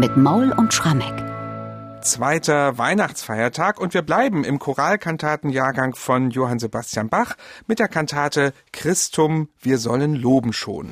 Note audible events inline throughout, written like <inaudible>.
mit Maul und Schrammeck. Zweiter Weihnachtsfeiertag und wir bleiben im Choralkantatenjahrgang von Johann Sebastian Bach mit der Kantate Christum, wir sollen loben schon.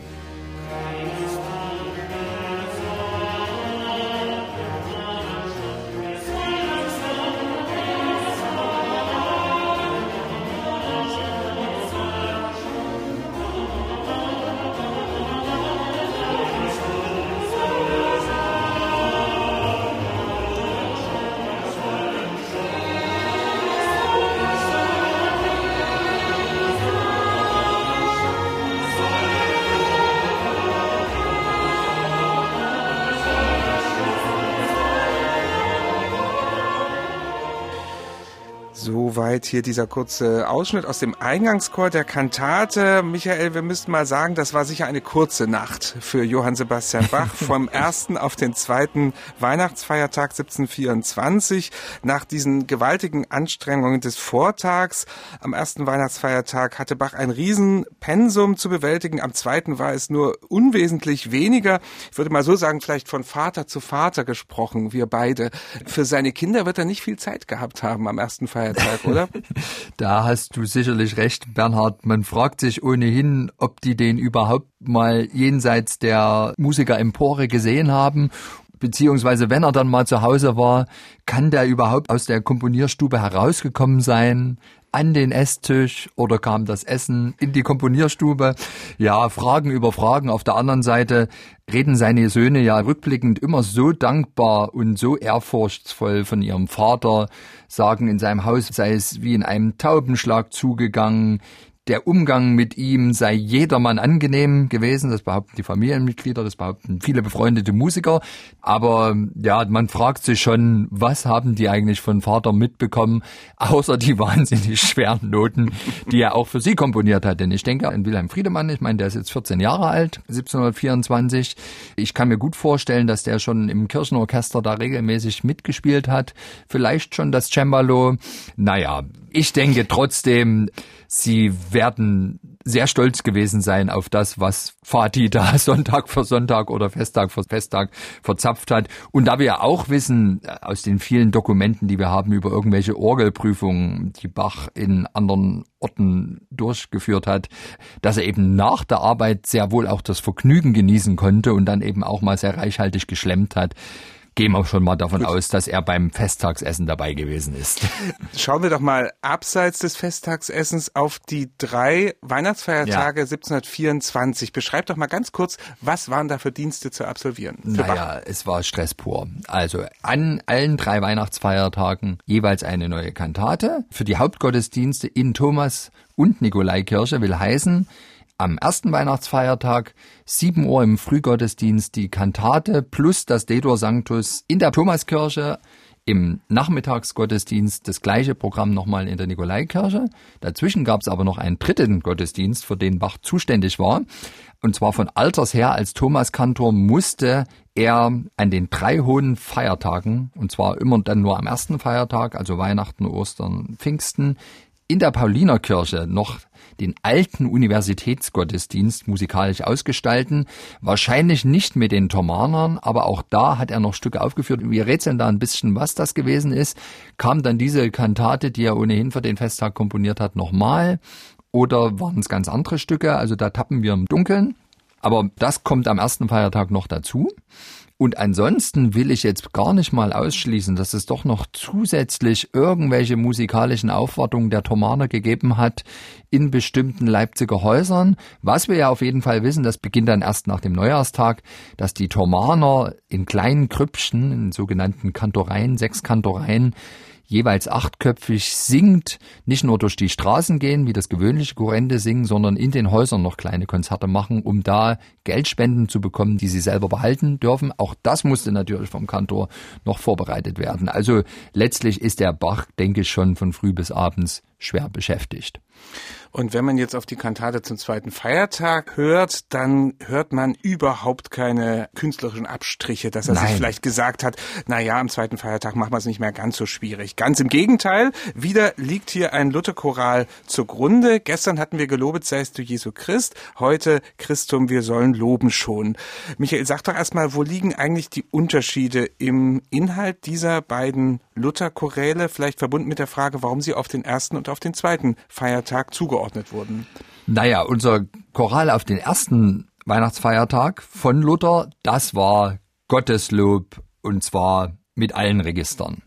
Soweit hier dieser kurze Ausschnitt aus dem Eingangschor der Kantate. Michael, wir müssten mal sagen, das war sicher eine kurze Nacht für Johann Sebastian Bach <laughs> vom ersten auf den zweiten Weihnachtsfeiertag 1724. Nach diesen gewaltigen Anstrengungen des Vortags am ersten Weihnachtsfeiertag hatte Bach ein Riesenpensum zu bewältigen. Am zweiten war es nur unwesentlich weniger. Ich würde mal so sagen, vielleicht von Vater zu Vater gesprochen, wir beide. Für seine Kinder wird er nicht viel Zeit gehabt haben am ersten. Feiertag, <laughs> oder? <laughs> da hast du sicherlich recht, Bernhard. Man fragt sich ohnehin, ob die den überhaupt mal jenseits der Musikerempore gesehen haben beziehungsweise wenn er dann mal zu Hause war, kann der überhaupt aus der Komponierstube herausgekommen sein? An den Esstisch oder kam das Essen in die Komponierstube? Ja, Fragen über Fragen. Auf der anderen Seite reden seine Söhne ja rückblickend immer so dankbar und so ehrfurchtsvoll von ihrem Vater, sagen in seinem Haus sei es wie in einem Taubenschlag zugegangen, der Umgang mit ihm sei jedermann angenehm gewesen. Das behaupten die Familienmitglieder, das behaupten viele befreundete Musiker. Aber ja, man fragt sich schon, was haben die eigentlich von Vater mitbekommen, <laughs> außer die wahnsinnig schweren Noten, die er auch für sie komponiert hat. Denn ich denke an Wilhelm Friedemann, ich meine, der ist jetzt 14 Jahre alt, 1724. Ich kann mir gut vorstellen, dass der schon im Kirchenorchester da regelmäßig mitgespielt hat. Vielleicht schon das Cembalo. Naja, ich denke trotzdem, sie werden sehr stolz gewesen sein auf das, was Fatih da <laughs> Sonntag für Sonntag oder Festtag für Festtag verzapft hat. Und da wir auch wissen, äh, aus den vielen Dokumenten, die wir haben über irgendwelche Orgelprüfungen, die Bach in anderen Orten durchgeführt hat, dass er eben nach der Arbeit sehr wohl auch das Vergnügen genießen konnte und dann eben auch mal sehr reichhaltig geschlemmt hat gehen wir schon mal davon Gut. aus, dass er beim Festtagsessen dabei gewesen ist. <laughs> Schauen wir doch mal abseits des Festtagsessens auf die drei Weihnachtsfeiertage ja. 1724. Beschreib doch mal ganz kurz, was waren da für Dienste zu absolvieren? Naja, Bach? es war Stress pur. Also an allen drei Weihnachtsfeiertagen jeweils eine neue Kantate. Für die Hauptgottesdienste in Thomas und Nikolaikirche will heißen, am ersten Weihnachtsfeiertag 7 Uhr im Frühgottesdienst die Kantate plus das Dedor Sanctus in der Thomaskirche. Im Nachmittagsgottesdienst das gleiche Programm nochmal in der Nikolaikirche. Dazwischen gab es aber noch einen dritten Gottesdienst, für den Bach zuständig war. Und zwar von Alters her als Thomaskantor musste er an den drei hohen Feiertagen, und zwar immer dann nur am ersten Feiertag, also Weihnachten, Ostern, Pfingsten, in der Paulinerkirche noch den alten Universitätsgottesdienst musikalisch ausgestalten. Wahrscheinlich nicht mit den Thomanern, aber auch da hat er noch Stücke aufgeführt. Wir rätseln da ein bisschen, was das gewesen ist. Kam dann diese Kantate, die er ohnehin für den Festtag komponiert hat, nochmal? Oder waren es ganz andere Stücke? Also da tappen wir im Dunkeln. Aber das kommt am ersten Feiertag noch dazu. Und ansonsten will ich jetzt gar nicht mal ausschließen, dass es doch noch zusätzlich irgendwelche musikalischen Aufwartungen der Thomaner gegeben hat in bestimmten Leipziger Häusern. Was wir ja auf jeden Fall wissen, das beginnt dann erst nach dem Neujahrstag, dass die Thomaner in kleinen Krüppchen, in sogenannten Kantoreien, sechs Kantoreien, jeweils achtköpfig singt, nicht nur durch die Straßen gehen, wie das gewöhnliche Kurrente singen, sondern in den Häusern noch kleine Konzerte machen, um da Geldspenden zu bekommen, die sie selber behalten dürfen. Auch das musste natürlich vom Kantor noch vorbereitet werden. Also letztlich ist der Bach, denke ich, schon von früh bis abends schwer beschäftigt. Und wenn man jetzt auf die Kantate zum zweiten Feiertag hört, dann hört man überhaupt keine künstlerischen Abstriche, dass er Nein. sich vielleicht gesagt hat, na ja, am zweiten Feiertag machen wir es nicht mehr ganz so schwierig. Ganz im Gegenteil, wieder liegt hier ein Lutherchoral zugrunde. Gestern hatten wir gelobet, seist du Jesu Christ, heute Christum, wir sollen loben schon. Michael, sag doch erstmal, wo liegen eigentlich die Unterschiede im Inhalt dieser beiden Lutherchoräle, vielleicht verbunden mit der Frage, warum sie auf den ersten und auf den zweiten Feiertag zugeordnet wurden? Naja, unser Choral auf den ersten Weihnachtsfeiertag von Luther, das war Gotteslob und zwar mit allen Registern.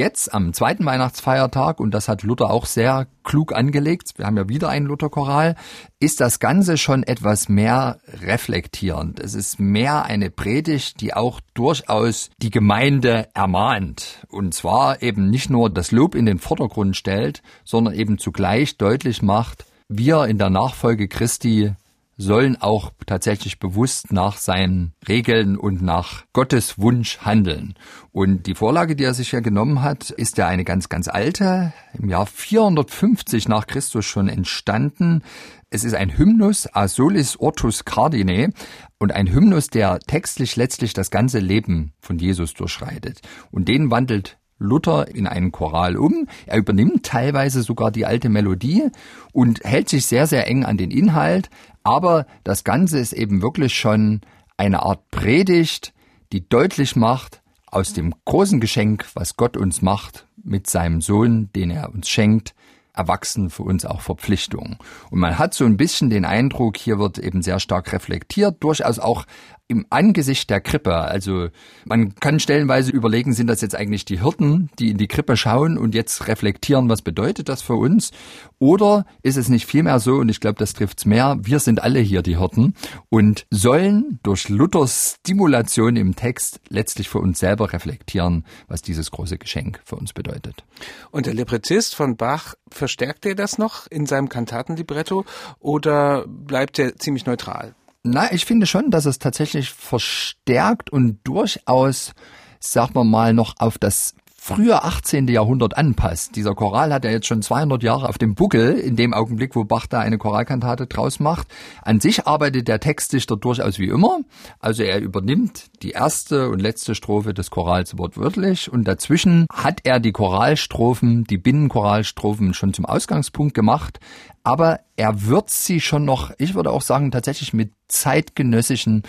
Jetzt am zweiten Weihnachtsfeiertag, und das hat Luther auch sehr klug angelegt, wir haben ja wieder einen Lutherchoral, ist das Ganze schon etwas mehr reflektierend. Es ist mehr eine Predigt, die auch durchaus die Gemeinde ermahnt. Und zwar eben nicht nur das Lob in den Vordergrund stellt, sondern eben zugleich deutlich macht, wir in der Nachfolge Christi sollen auch tatsächlich bewusst nach seinen Regeln und nach Gottes Wunsch handeln. Und die Vorlage, die er sich ja genommen hat, ist ja eine ganz, ganz alte, im Jahr 450 nach Christus schon entstanden. Es ist ein Hymnus Asolis Ortus Cardine und ein Hymnus, der textlich letztlich das ganze Leben von Jesus durchschreitet. Und den wandelt Luther in einen Choral um. Er übernimmt teilweise sogar die alte Melodie und hält sich sehr, sehr eng an den Inhalt. Aber das Ganze ist eben wirklich schon eine Art Predigt, die deutlich macht, aus dem großen Geschenk, was Gott uns macht, mit seinem Sohn, den er uns schenkt, erwachsen für uns auch Verpflichtungen. Und man hat so ein bisschen den Eindruck, hier wird eben sehr stark reflektiert, durchaus auch im Angesicht der Krippe. Also man kann stellenweise überlegen, sind das jetzt eigentlich die Hirten, die in die Krippe schauen und jetzt reflektieren, was bedeutet das für uns? Oder ist es nicht vielmehr so, und ich glaube, das trifft's mehr, wir sind alle hier die Hirten und sollen durch Luthers Stimulation im Text letztlich für uns selber reflektieren, was dieses große Geschenk für uns bedeutet. Und der Librettist von Bach, verstärkt er das noch in seinem Kantatenlibretto oder bleibt er ziemlich neutral? Na, ich finde schon, dass es tatsächlich verstärkt und durchaus, sagen wir mal, noch auf das frühe 18. Jahrhundert anpasst. Dieser Choral hat ja jetzt schon 200 Jahre auf dem Buckel, in dem Augenblick, wo Bach da eine Choralkantate draus macht. An sich arbeitet der Textdichter durchaus wie immer. Also er übernimmt die erste und letzte Strophe des Chorals wortwörtlich und dazwischen hat er die Choralstrophen, die Binnenchoralstrophen schon zum Ausgangspunkt gemacht. Aber er wird sie schon noch, ich würde auch sagen, tatsächlich mit zeitgenössischen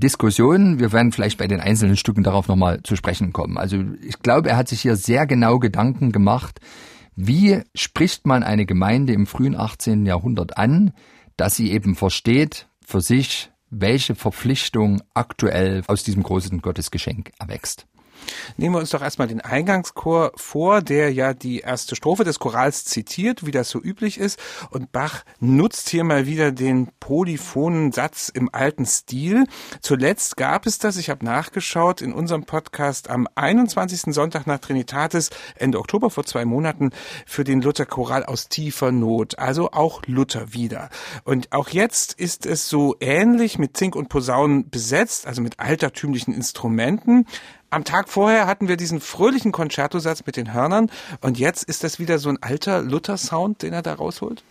Diskussionen. Wir werden vielleicht bei den einzelnen Stücken darauf nochmal zu sprechen kommen. Also ich glaube, er hat sich hier sehr genau Gedanken gemacht, wie spricht man eine Gemeinde im frühen 18. Jahrhundert an, dass sie eben versteht für sich, welche Verpflichtung aktuell aus diesem großen Gottesgeschenk erwächst. Nehmen wir uns doch erstmal den Eingangschor vor, der ja die erste Strophe des Chorals zitiert, wie das so üblich ist. Und Bach nutzt hier mal wieder den polyphonen Satz im alten Stil. Zuletzt gab es das, ich habe nachgeschaut, in unserem Podcast am 21. Sonntag nach Trinitatis, Ende Oktober vor zwei Monaten, für den Luther-Choral aus tiefer Not. Also auch Luther wieder. Und auch jetzt ist es so ähnlich mit Zink und Posaunen besetzt, also mit altertümlichen Instrumenten. Am Tag vorher hatten wir diesen fröhlichen Konzertosatz mit den Hörnern und jetzt ist das wieder so ein alter Luther-Sound, den er da rausholt?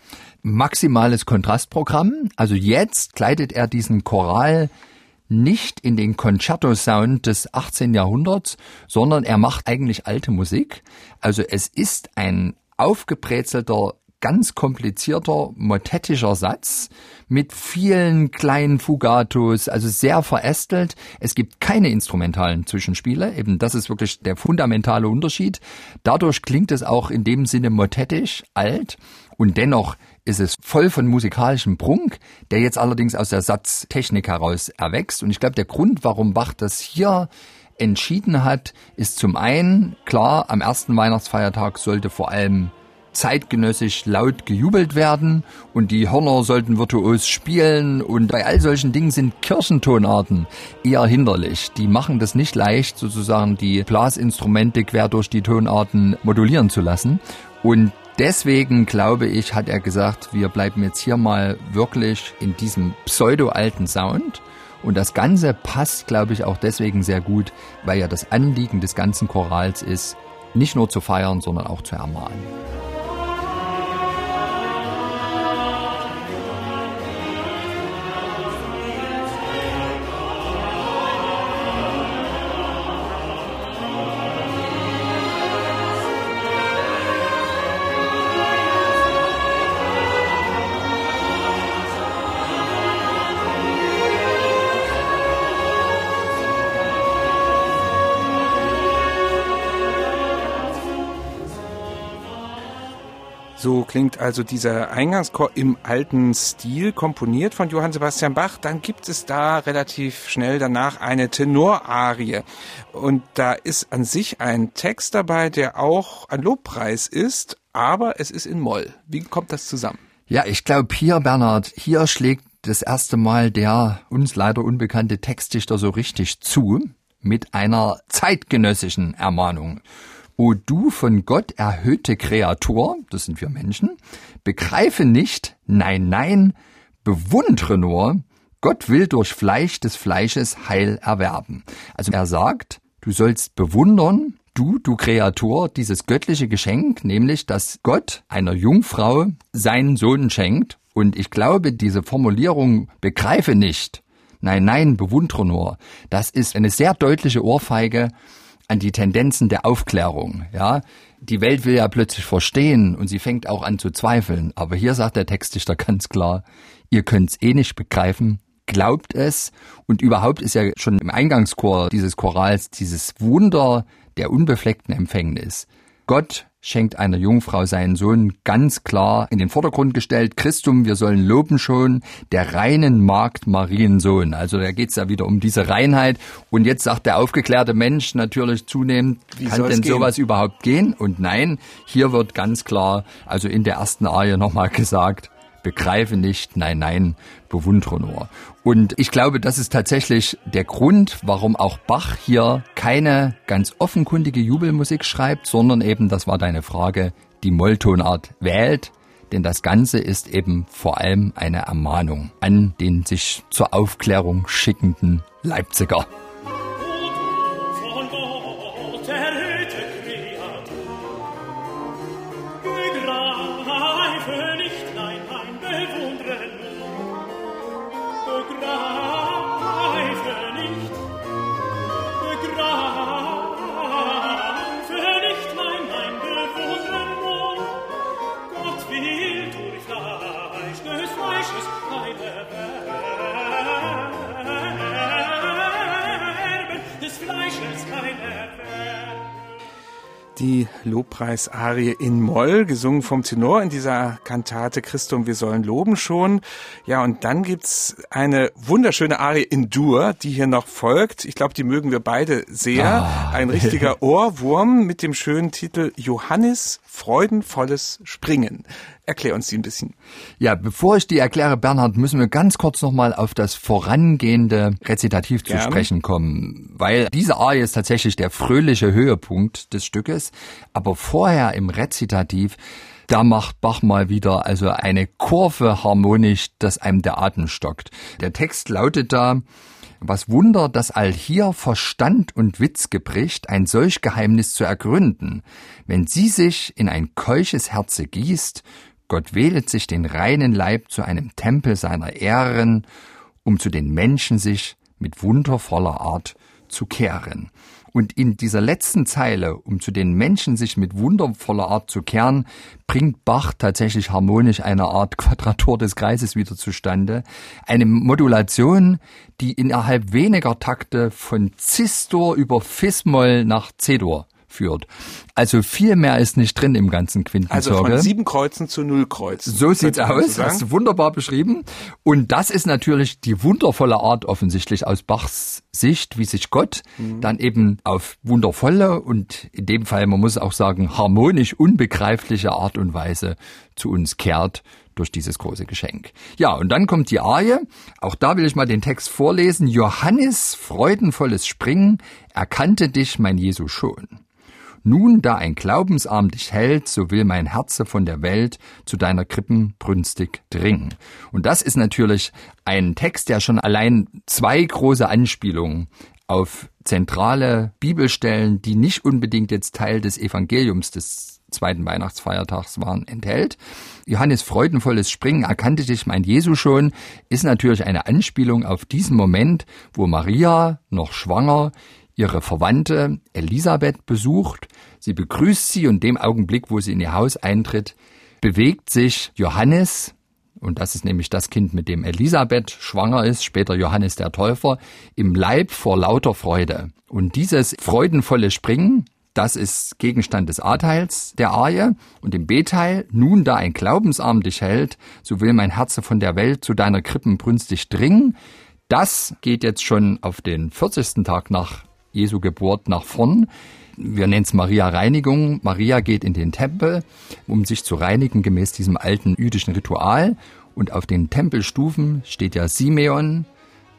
Maximales Kontrastprogramm. Also jetzt kleidet er diesen Choral nicht in den Concerto-Sound des 18. Jahrhunderts, sondern er macht eigentlich alte Musik. Also es ist ein aufgebrezelter ganz komplizierter motettischer Satz mit vielen kleinen Fugatos, also sehr verästelt. Es gibt keine instrumentalen Zwischenspiele, eben das ist wirklich der fundamentale Unterschied. Dadurch klingt es auch in dem Sinne motettisch, alt und dennoch ist es voll von musikalischem Prunk, der jetzt allerdings aus der Satztechnik heraus erwächst. Und ich glaube, der Grund, warum Bach das hier entschieden hat, ist zum einen, klar, am ersten Weihnachtsfeiertag sollte vor allem zeitgenössisch laut gejubelt werden und die Hörner sollten virtuos spielen und bei all solchen Dingen sind Kirchentonarten eher hinderlich. Die machen das nicht leicht, sozusagen die Blasinstrumente quer durch die Tonarten modulieren zu lassen und Deswegen glaube ich, hat er gesagt, wir bleiben jetzt hier mal wirklich in diesem pseudo-alten Sound. Und das Ganze passt, glaube ich, auch deswegen sehr gut, weil ja das Anliegen des ganzen Chorals ist, nicht nur zu feiern, sondern auch zu ermahnen. So klingt also dieser Eingangschor im alten Stil, komponiert von Johann Sebastian Bach. Dann gibt es da relativ schnell danach eine Tenorarie. Und da ist an sich ein Text dabei, der auch ein Lobpreis ist, aber es ist in Moll. Wie kommt das zusammen? Ja, ich glaube hier, Bernhard, hier schlägt das erste Mal der uns leider unbekannte Textdichter so richtig zu mit einer zeitgenössischen Ermahnung. O du von Gott erhöhte Kreatur, das sind wir Menschen, begreife nicht, nein, nein, bewundere nur, Gott will durch Fleisch des Fleisches Heil erwerben. Also er sagt, du sollst bewundern, du, du Kreatur, dieses göttliche Geschenk, nämlich, dass Gott einer Jungfrau seinen Sohn schenkt. Und ich glaube, diese Formulierung begreife nicht, nein, nein, bewundere nur, das ist eine sehr deutliche Ohrfeige an die Tendenzen der Aufklärung, ja. Die Welt will ja plötzlich verstehen und sie fängt auch an zu zweifeln. Aber hier sagt der Textdichter ganz klar, ihr könnt's eh nicht begreifen, glaubt es. Und überhaupt ist ja schon im Eingangschor dieses Chorals dieses Wunder der unbefleckten Empfängnis. Gott schenkt einer Jungfrau seinen Sohn ganz klar in den Vordergrund gestellt. Christum, wir sollen loben schon, der reinen Magd Mariensohn. Also da geht's ja wieder um diese Reinheit. Und jetzt sagt der aufgeklärte Mensch natürlich zunehmend, Wie kann denn sowas überhaupt gehen? Und nein, hier wird ganz klar, also in der ersten Arie nochmal gesagt, begreife nicht, nein, nein, bewundere nur. Und ich glaube, das ist tatsächlich der Grund, warum auch Bach hier keine ganz offenkundige Jubelmusik schreibt, sondern eben, das war deine Frage, die Molltonart wählt. Denn das Ganze ist eben vor allem eine Ermahnung an den sich zur Aufklärung schickenden Leipziger. Die Lobpreisarie in Moll, gesungen vom Tenor in dieser Kantate Christum, wir sollen loben schon. Ja, und dann gibt's eine wunderschöne Arie in Dur, die hier noch folgt. Ich glaube, die mögen wir beide sehr. Ah. Ein richtiger <laughs> Ohrwurm mit dem schönen Titel Johannes freudenvolles Springen. Erklär uns die ein bisschen. Ja, bevor ich die erkläre, Bernhard, müssen wir ganz kurz nochmal auf das vorangehende Rezitativ zu sprechen kommen, weil diese Arie ist tatsächlich der fröhliche Höhepunkt des Stückes, aber vorher im Rezitativ da macht Bach mal wieder also eine Kurve harmonisch, dass einem der Atem stockt. Der Text lautet da, was Wunder, dass all hier Verstand und Witz gebricht, ein solch Geheimnis zu ergründen. Wenn sie sich in ein keuches Herze gießt, Gott wählet sich den reinen Leib zu einem Tempel seiner Ehren, um zu den Menschen sich mit wundervoller Art zu kehren. Und in dieser letzten Zeile, um zu den Menschen sich mit wundervoller Art zu kehren, bringt Bach tatsächlich harmonisch eine Art <laughs> Quadratur des Kreises wieder zustande. Eine Modulation, die innerhalb weniger Takte von Cis-Dur über Fis-Moll nach C-Dur führt. Also viel mehr ist nicht drin im ganzen Quintenzirkel. Also von sieben Kreuzen zu null Kreuzen. So sieht's aus, so hast du wunderbar beschrieben. Und das ist natürlich die wundervolle Art offensichtlich aus Bachs Sicht, wie sich Gott mhm. dann eben auf wundervolle und in dem Fall, man muss auch sagen, harmonisch unbegreifliche Art und Weise zu uns kehrt durch dieses große Geschenk. Ja, und dann kommt die Arie. Auch da will ich mal den Text vorlesen. Johannes, freudenvolles Springen, erkannte dich, mein Jesu schon. Nun, da ein Glaubensarm dich hält, so will mein Herze von der Welt zu deiner Krippen brünstig dringen. Und das ist natürlich ein Text, der schon allein zwei große Anspielungen auf zentrale Bibelstellen, die nicht unbedingt jetzt Teil des Evangeliums des zweiten Weihnachtsfeiertags waren, enthält. Johannes freudenvolles Springen erkannte dich mein Jesu schon, ist natürlich eine Anspielung auf diesen Moment, wo Maria, noch schwanger, ihre Verwandte Elisabeth besucht. Sie begrüßt sie und dem Augenblick, wo sie in ihr Haus eintritt, bewegt sich Johannes, und das ist nämlich das Kind, mit dem Elisabeth schwanger ist, später Johannes der Täufer, im Leib vor lauter Freude. Und dieses freudenvolle Springen, Das ist Gegenstand des A-Teils der Arie. Und im B-Teil, nun da ein Glaubensarm dich hält, so will mein Herze von der Welt zu deiner Krippen brünstig dringen. Das geht jetzt schon auf den 40. Tag nach Jesu Geburt nach vorn. Wir nennen es Maria Reinigung. Maria geht in den Tempel, um sich zu reinigen gemäß diesem alten jüdischen Ritual. Und auf den Tempelstufen steht ja Simeon,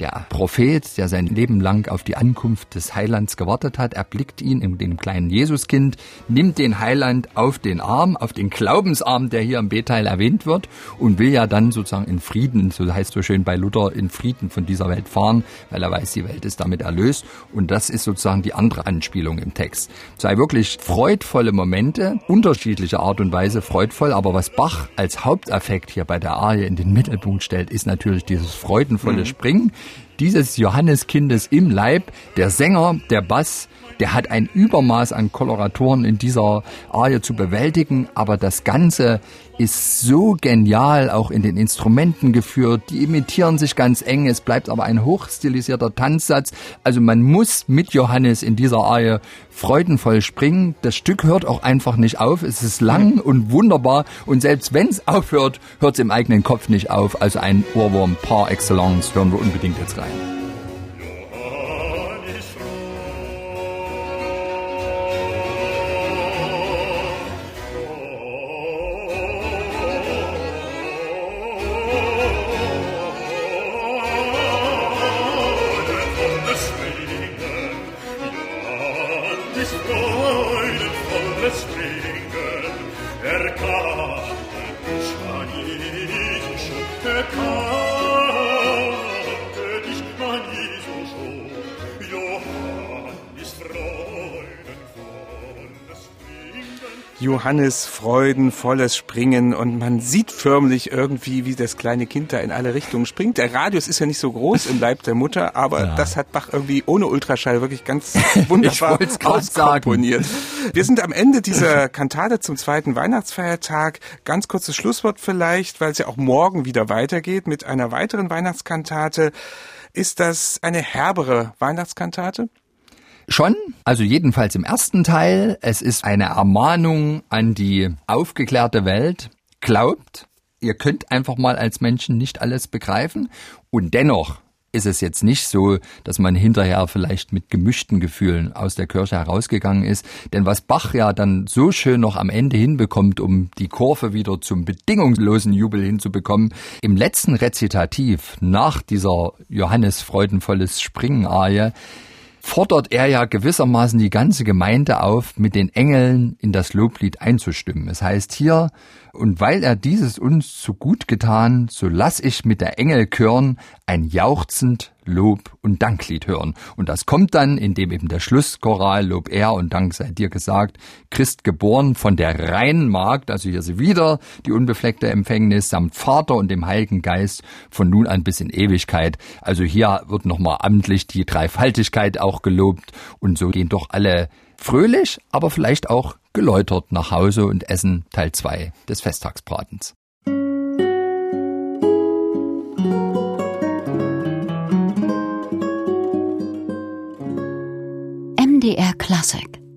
der Prophet, der sein Leben lang auf die Ankunft des Heilands gewartet hat, erblickt ihn in dem kleinen Jesuskind, nimmt den Heiland auf den Arm, auf den Glaubensarm, der hier im B-Teil erwähnt wird, und will ja dann sozusagen in Frieden, so heißt so schön bei Luther, in Frieden von dieser Welt fahren, weil er weiß, die Welt ist damit erlöst. Und das ist sozusagen die andere Anspielung im Text. Sei wirklich freudvolle Momente, unterschiedliche Art und Weise freudvoll, aber was Bach als Haupteffekt hier bei der Arie in den Mittelpunkt stellt, ist natürlich dieses freudenvolle mhm. Springen dieses Johanneskindes im Leib, der Sänger, der Bass, der hat ein Übermaß an Koloratoren in dieser Arie zu bewältigen, aber das Ganze ist so genial auch in den Instrumenten geführt. Die imitieren sich ganz eng. Es bleibt aber ein hochstilisierter Tanzsatz. Also man muss mit Johannes in dieser Arie freudenvoll springen. Das Stück hört auch einfach nicht auf. Es ist lang und wunderbar. Und selbst wenn es aufhört, hört es im eigenen Kopf nicht auf. Also ein Ohrwurm par excellence hören wir unbedingt jetzt rein. Johannes freudenvolles Springen und man sieht förmlich irgendwie, wie das kleine Kind da in alle Richtungen springt. Der Radius ist ja nicht so groß im Leib der Mutter, aber ja. das hat Bach irgendwie ohne Ultraschall wirklich ganz <laughs> wunderbar auskomponiert. Wir sind am Ende dieser Kantate zum zweiten Weihnachtsfeiertag. Ganz kurzes Schlusswort vielleicht, weil es ja auch morgen wieder weitergeht mit einer weiteren Weihnachtskantate. Ist das eine herbere Weihnachtskantate? Schon, also jedenfalls im ersten Teil. Es ist eine Ermahnung an die aufgeklärte Welt. Glaubt, ihr könnt einfach mal als Menschen nicht alles begreifen. Und dennoch ist es jetzt nicht so, dass man hinterher vielleicht mit gemischten Gefühlen aus der Kirche herausgegangen ist. Denn was Bach ja dann so schön noch am Ende hinbekommt, um die Kurve wieder zum bedingungslosen Jubel hinzubekommen, im letzten Rezitativ nach dieser Johannes freudenvolles Springen-Arie fordert er ja gewissermaßen die ganze Gemeinde auf, mit den Engeln in das Loblied einzustimmen. Es heißt hier, und weil er dieses uns zu gut getan, so lass ich mit der Engel Körn ein jauchzend Lob und Danklied hören. Und das kommt dann, indem eben der Schlusschoral Lob er und Dank sei dir gesagt, Christ geboren von der reinen Magd, also hier sie wieder die unbefleckte Empfängnis samt Vater und dem Heiligen Geist von nun an bis in Ewigkeit. Also hier wird nochmal amtlich die Dreifaltigkeit auch gelobt und so gehen doch alle fröhlich, aber vielleicht auch geläutert nach Hause und essen Teil 2 des Festtagsbratens. MDR Classic